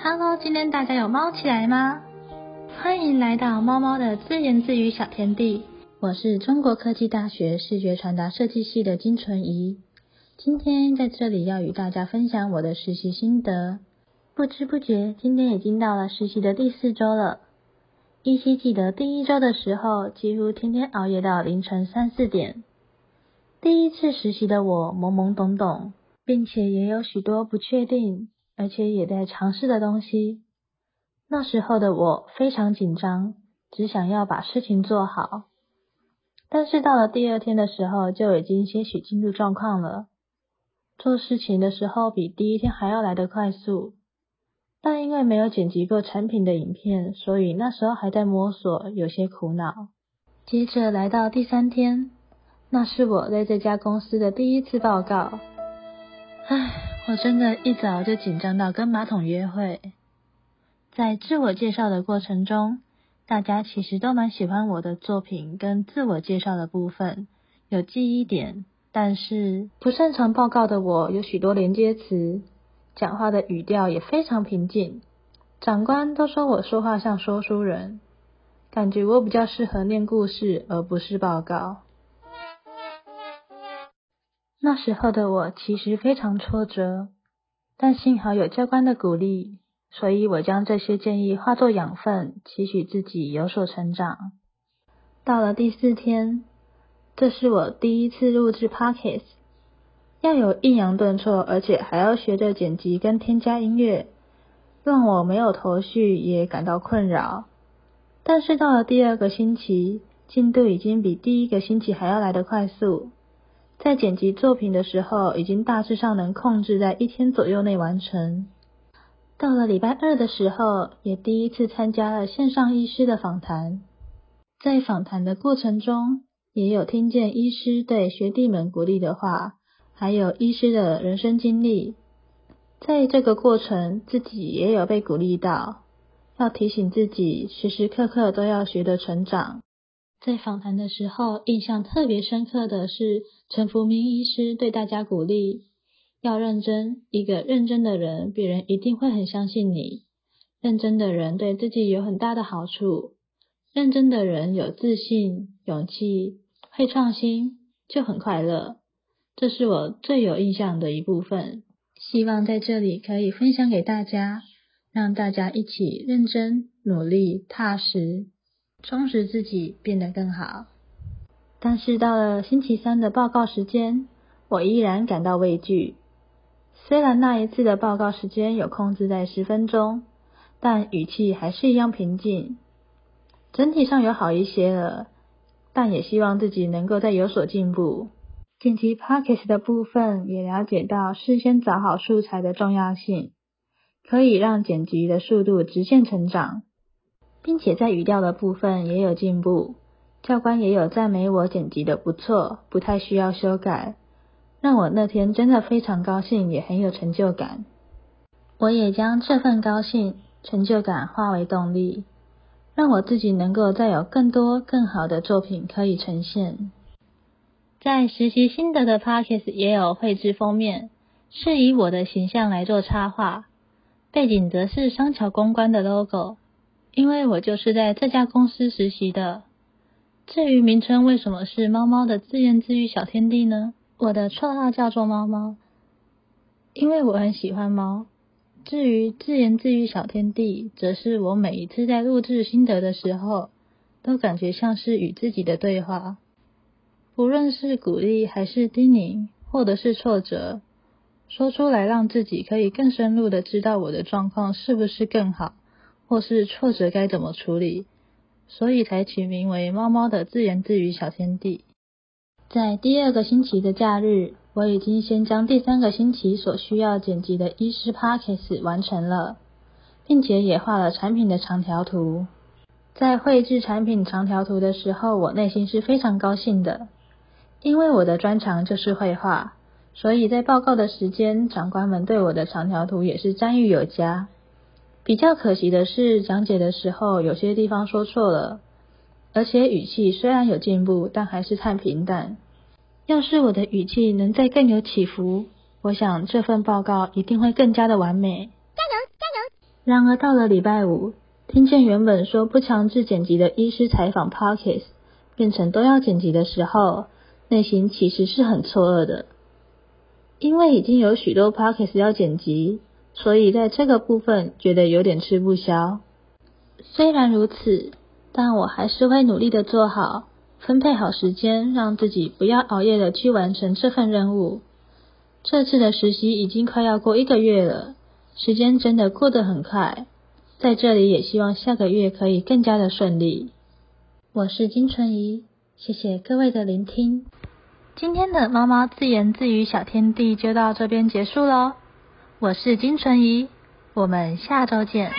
Hello，今天大家有猫起来吗？欢迎来到猫猫的自言自语小天地。我是中国科技大学视觉传达设计系的金纯怡，今天在这里要与大家分享我的实习心得。不知不觉，今天已经到了实习的第四周了。依稀记得第一周的时候，几乎天天熬夜到凌晨三四点。第一次实习的我懵懵懂懂，并且也有许多不确定，而且也在尝试的东西。那时候的我非常紧张，只想要把事情做好。但是到了第二天的时候，就已经些许进入状况了。做事情的时候比第一天还要来得快速，但因为没有剪辑过产品的影片，所以那时候还在摸索，有些苦恼。接着来到第三天。那是我在这家公司的第一次报告，我真的一早就紧张到跟马桶约会。在自我介绍的过程中，大家其实都蛮喜欢我的作品跟自我介绍的部分，有记忆点。但是不擅长报告的我，有许多连接词，讲话的语调也非常平静。长官都说我说话像说书人，感觉我比较适合念故事而不是报告。那时候的我其实非常挫折，但幸好有教官的鼓励，所以我将这些建议化作养分，期许自己有所成长。到了第四天，这是我第一次录制 Pockets，要有抑扬顿挫，而且还要学着剪辑跟添加音乐，让我没有头绪，也感到困扰。但是到了第二个星期，进度已经比第一个星期还要来得快速。在剪辑作品的时候，已经大致上能控制在一天左右内完成。到了礼拜二的时候，也第一次参加了线上医师的访谈。在访谈的过程中，也有听见医师对学弟们鼓励的话，还有医师的人生经历。在这个过程，自己也有被鼓励到，要提醒自己时时刻刻都要学的成长。在访谈的时候，印象特别深刻的是陈福明医师对大家鼓励要认真。一个认真的人，别人一定会很相信你。认真的人对自己有很大的好处。认真的人有自信、勇气，会创新，就很快乐。这是我最有印象的一部分。希望在这里可以分享给大家，让大家一起认真、努力、踏实。充实自己，变得更好。但是到了星期三的报告时间，我依然感到畏惧。虽然那一次的报告时间有控制在十分钟，但语气还是一样平静。整体上有好一些了，但也希望自己能够再有所进步。剪辑 Pockets 的部分也了解到事先找好素材的重要性，可以让剪辑的速度直线成长。并且在语调的部分也有进步，教官也有赞美我剪辑的不错，不太需要修改，让我那天真的非常高兴，也很有成就感。我也将这份高兴、成就感化为动力，让我自己能够再有更多更好的作品可以呈现。在实习心得的 p o c k e t 也有绘制封面，是以我的形象来做插画，背景则是商桥公关的 logo。因为我就是在这家公司实习的。至于名称为什么是猫猫的自言自语小天地呢？我的绰号叫做猫猫，因为我很喜欢猫。至于自言自语小天地，则是我每一次在录制心得的时候，都感觉像是与自己的对话。不论是鼓励还是叮咛，或者是挫折，说出来让自己可以更深入的知道我的状况是不是更好。或是挫折该怎么处理，所以才取名为“猫猫的自言自语小天地”。在第二个星期的假日，我已经先将第三个星期所需要剪辑的医师 Podcast 完成了，并且也画了产品的长条图。在绘制产品长条图的时候，我内心是非常高兴的，因为我的专长就是绘画，所以在报告的时间，长官们对我的长条图也是赞誉有加。比较可惜的是，讲解的时候有些地方说错了，而且语气虽然有进步，但还是太平淡。要是我的语气能再更有起伏，我想这份报告一定会更加的完美。加油，加油！然而到了礼拜五，听见原本说不强制剪辑的医师采访 Pockets 变成都要剪辑的时候，内心其实是很错愕的。因为已经有许多 Pockets 要剪辑，所以在这个部分觉得有点吃不消。虽然如此，但我还是会努力的做好，分配好时间，让自己不要熬夜的去完成这份任务。这次的实习已经快要过一个月了，时间真的过得很快。在这里也希望下个月可以更加的顺利。我是金纯怡，谢谢各位的聆听。今天的猫猫自言自语小天地就到这边结束喽。我是金纯怡，我们下周见。